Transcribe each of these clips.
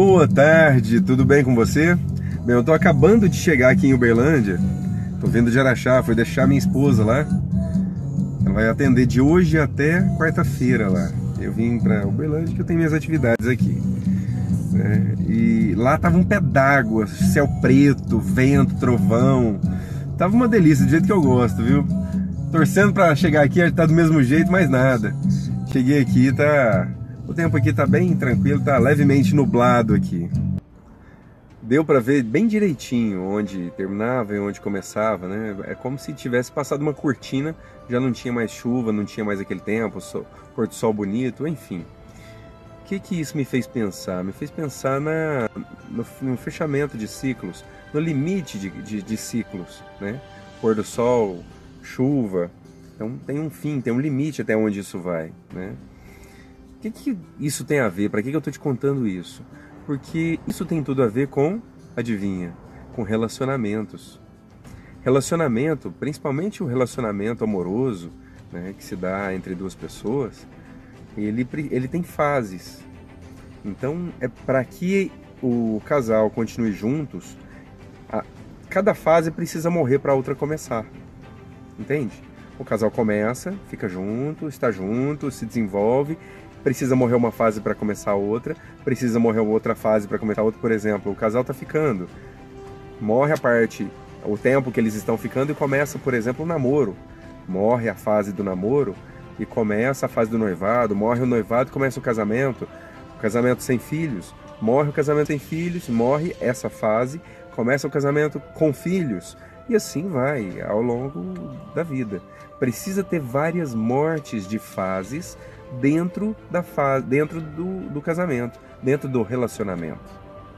Boa tarde, tudo bem com você? Bem, eu tô acabando de chegar aqui em Uberlândia. Tô vindo de Araxá, fui deixar minha esposa lá. Ela vai atender de hoje até quarta-feira lá. Eu vim pra Uberlândia que eu tenho minhas atividades aqui. Né? E lá tava um pé d'água, céu preto, vento, trovão. Tava uma delícia, do jeito que eu gosto, viu? Torcendo para chegar aqui, tá do mesmo jeito, mas nada. Cheguei aqui, tá o tempo aqui tá bem tranquilo, tá levemente nublado aqui. Deu para ver bem direitinho onde terminava e onde começava, né? É como se tivesse passado uma cortina, já não tinha mais chuva, não tinha mais aquele tempo, pôr do sol bonito, enfim. O que que isso me fez pensar? Me fez pensar na, no, no fechamento de ciclos, no limite de, de, de ciclos, né? Pôr do sol, chuva, então tem um fim, tem um limite até onde isso vai, né? O que, que isso tem a ver? Para que, que eu estou te contando isso? Porque isso tem tudo a ver com, adivinha, com relacionamentos. Relacionamento, principalmente o relacionamento amoroso, né, que se dá entre duas pessoas, ele, ele tem fases. Então, é para que o casal continue juntos, a, cada fase precisa morrer para a outra começar. Entende? O casal começa, fica junto, está junto, se desenvolve precisa morrer uma fase para começar outra, precisa morrer outra fase para começar outra. Por exemplo, o casal tá ficando, morre a parte, o tempo que eles estão ficando e começa, por exemplo, o namoro. Morre a fase do namoro e começa a fase do noivado, morre o noivado começa o casamento. O casamento sem filhos, morre o casamento sem filhos, morre essa fase, começa o casamento com filhos. E assim vai ao longo da vida. Precisa ter várias mortes de fases dentro da fase, dentro do, do casamento, dentro do relacionamento.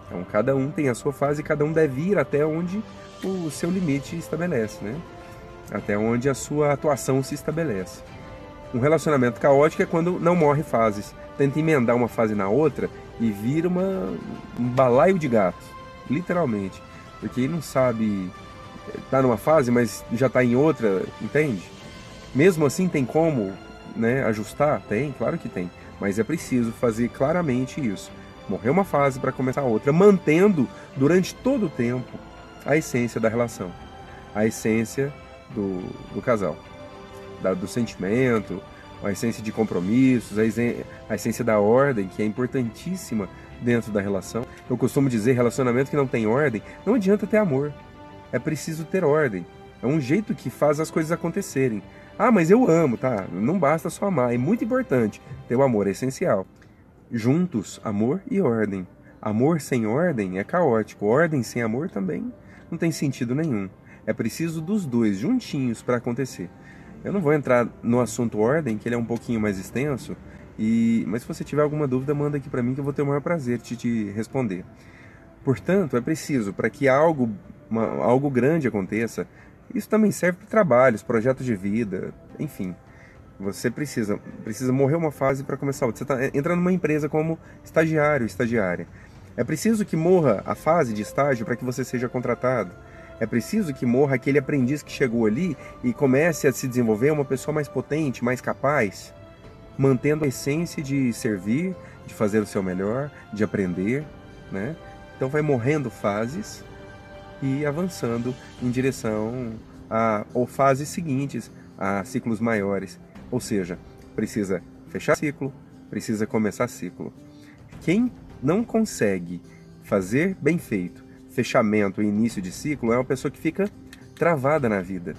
Então cada um tem a sua fase e cada um deve ir até onde o seu limite estabelece, né? Até onde a sua atuação se estabelece. Um relacionamento caótico é quando não morre fases. Tenta emendar uma fase na outra e vira uma, um balaio de gatos, literalmente. Porque ele não sabe, tá numa fase, mas já está em outra, entende? Mesmo assim tem como né, ajustar? Tem, claro que tem. Mas é preciso fazer claramente isso. Morrer uma fase para começar outra, mantendo durante todo o tempo a essência da relação, a essência do, do casal, da, do sentimento, a essência de compromissos, a, essência da ordem, que é importantíssima dentro da relação. Eu costumo dizer, relacionamento que não tem ordem, não adianta ter amor. É preciso ter ordem. É um jeito que faz as coisas acontecerem. Ah, mas eu amo, tá? Não basta só amar, é muito importante. Ter o amor é essencial. Juntos, amor e ordem. Amor sem ordem é caótico, ordem sem amor também não tem sentido nenhum. É preciso dos dois juntinhos para acontecer. Eu não vou entrar no assunto ordem, que ele é um pouquinho mais extenso, e mas se você tiver alguma dúvida, manda aqui para mim que eu vou ter o maior prazer de te responder. Portanto, é preciso para que algo, uma, algo grande aconteça, isso também serve para trabalhos, projetos de vida, enfim. Você precisa, precisa morrer uma fase para começar outra. Você está entrando numa empresa como estagiário, estagiária. É preciso que morra a fase de estágio para que você seja contratado. É preciso que morra aquele aprendiz que chegou ali e comece a se desenvolver uma pessoa mais potente, mais capaz, mantendo a essência de servir, de fazer o seu melhor, de aprender, né? Então vai morrendo fases e avançando em direção a ou fases seguintes, a ciclos maiores. Ou seja, precisa fechar ciclo, precisa começar ciclo. Quem não consegue fazer bem feito fechamento e início de ciclo é uma pessoa que fica travada na vida.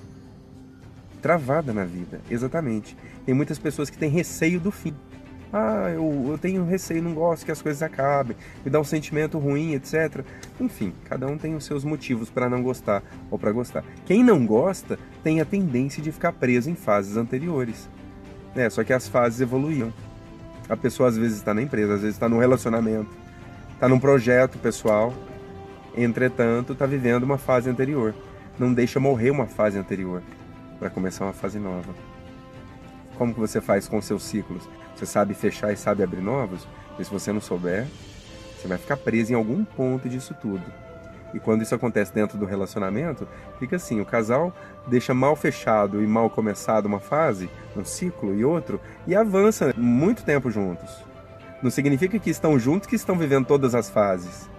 Travada na vida, exatamente. Tem muitas pessoas que têm receio do fim. Ah, eu, eu tenho receio, não gosto que as coisas acabem, me dá um sentimento ruim, etc. Enfim, cada um tem os seus motivos para não gostar ou para gostar. Quem não gosta tem a tendência de ficar preso em fases anteriores. É, só que as fases evoluíam. A pessoa às vezes está na empresa, às vezes está no relacionamento, está num projeto pessoal, entretanto está vivendo uma fase anterior. Não deixa morrer uma fase anterior para começar uma fase nova. Como que você faz com seus ciclos? Você sabe fechar e sabe abrir novos? E se você não souber, você vai ficar preso em algum ponto disso tudo. E quando isso acontece dentro do relacionamento, fica assim: o casal deixa mal fechado e mal começado uma fase, um ciclo e outro, e avança muito tempo juntos. Não significa que estão juntos que estão vivendo todas as fases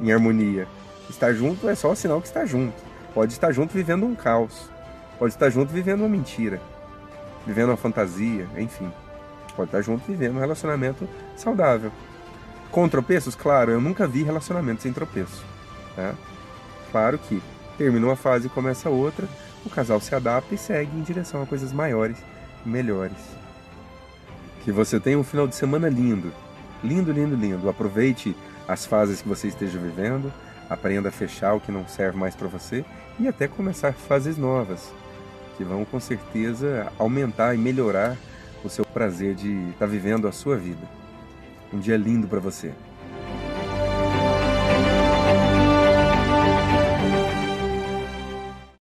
em harmonia. Estar junto é só sinal que está junto. Pode estar junto vivendo um caos. Pode estar junto vivendo uma mentira. Vivendo uma fantasia, enfim. Pode estar junto vivendo um relacionamento saudável. Com tropeços, claro, eu nunca vi relacionamento sem tropeço. Tá? Claro que termina uma fase e começa outra, o casal se adapta e segue em direção a coisas maiores e melhores. Que você tenha um final de semana lindo. Lindo, lindo, lindo. Aproveite as fases que você esteja vivendo, aprenda a fechar o que não serve mais para você e até começar fases novas, que vão com certeza aumentar e melhorar o seu prazer de estar tá vivendo a sua vida. Um dia lindo para você.